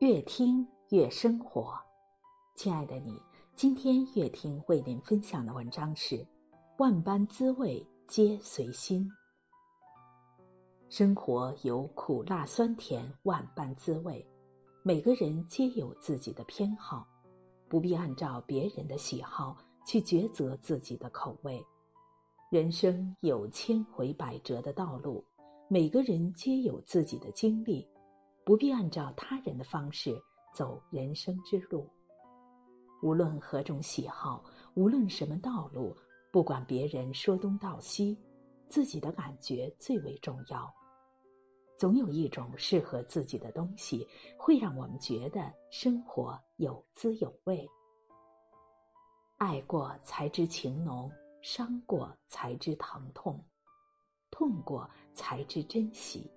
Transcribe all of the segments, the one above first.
越听越生活，亲爱的你，今天越听为您分享的文章是：万般滋味皆随心。生活有苦辣酸甜万般滋味，每个人皆有自己的偏好，不必按照别人的喜好去抉择自己的口味。人生有千回百折的道路，每个人皆有自己的经历。不必按照他人的方式走人生之路。无论何种喜好，无论什么道路，不管别人说东道西，自己的感觉最为重要。总有一种适合自己的东西，会让我们觉得生活有滋有味。爱过才知情浓，伤过才知疼痛，痛过才知珍惜。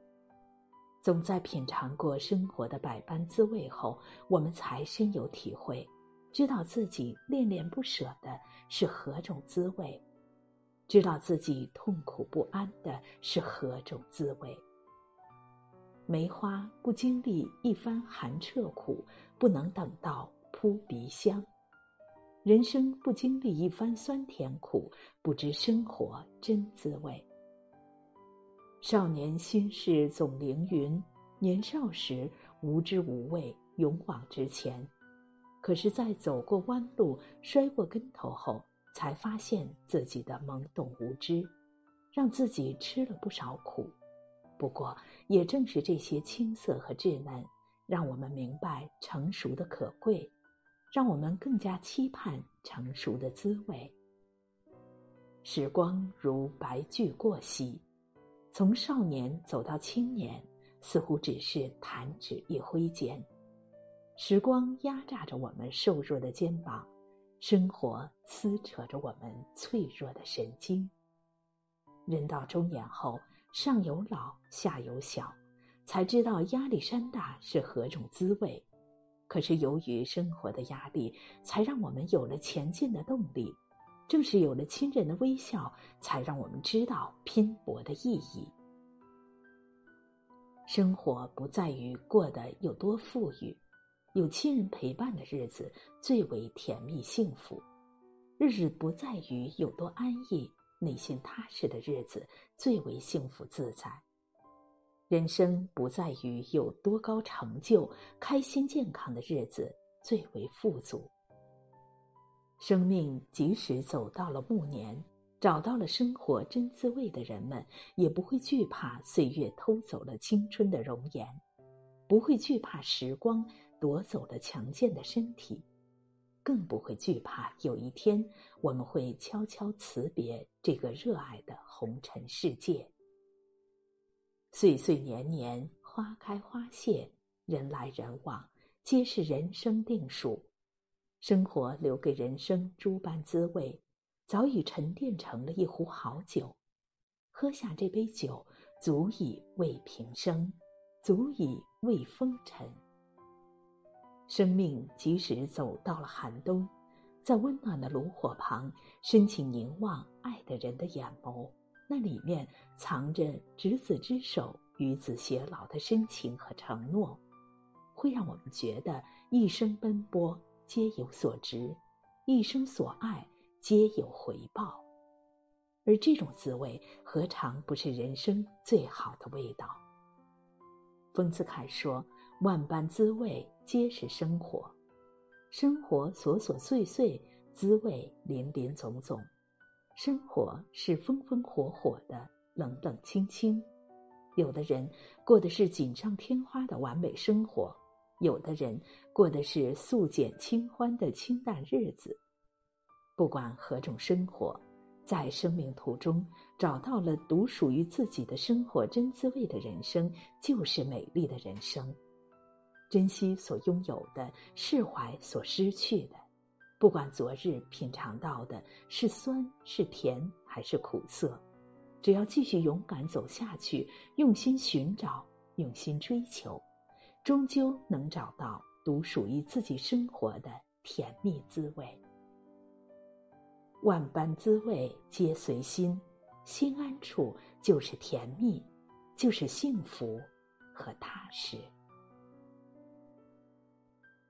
总在品尝过生活的百般滋味后，我们才深有体会，知道自己恋恋不舍的是何种滋味，知道自己痛苦不安的是何种滋味。梅花不经历一番寒彻苦，不能等到扑鼻香；人生不经历一番酸甜苦，不知生活真滋味。少年心事总凌云，年少时无知无畏，勇往直前。可是，在走过弯路、摔过跟头后，才发现自己的懵懂无知，让自己吃了不少苦。不过，也正是这些青涩和稚嫩，让我们明白成熟的可贵，让我们更加期盼成熟的滋味。时光如白驹过隙。从少年走到青年，似乎只是弹指一挥间。时光压榨着我们瘦弱的肩膀，生活撕扯着我们脆弱的神经。人到中年后，上有老，下有小，才知道压力山大是何种滋味。可是由于生活的压力，才让我们有了前进的动力。正是有了亲人的微笑，才让我们知道拼搏的意义。生活不在于过得有多富裕，有亲人陪伴的日子最为甜蜜幸福；日子不在于有多安逸，内心踏实的日子最为幸福自在。人生不在于有多高成就，开心健康的日子最为富足。生命即使走到了暮年，找到了生活真滋味的人们，也不会惧怕岁月偷走了青春的容颜，不会惧怕时光夺走了强健的身体，更不会惧怕有一天我们会悄悄辞别这个热爱的红尘世界。岁岁年年，花开花谢，人来人往，皆是人生定数。生活留给人生诸般滋味，早已沉淀成了一壶好酒。喝下这杯酒，足以慰平生，足以慰风尘。生命即使走到了寒冬，在温暖的炉火旁，深情凝望爱的人的眼眸，那里面藏着执子之手，与子偕老的深情和承诺，会让我们觉得一生奔波。皆有所值，一生所爱皆有回报，而这种滋味何尝不是人生最好的味道？丰子恺说：“万般滋味皆是生活，生活琐琐碎碎，滋味林林总总。生活是风风火火的，冷冷清清。有的人过的是锦上添花的完美生活。”有的人过的是素简清欢的清淡日子，不管何种生活，在生命途中找到了独属于自己的生活真滋味的人生，就是美丽的人生。珍惜所拥有的，释怀所失去的，不管昨日品尝到的是酸是甜还是苦涩，只要继续勇敢走下去，用心寻找，用心追求。终究能找到独属于自己生活的甜蜜滋味。万般滋味皆随心，心安处就是甜蜜，就是幸福和踏实。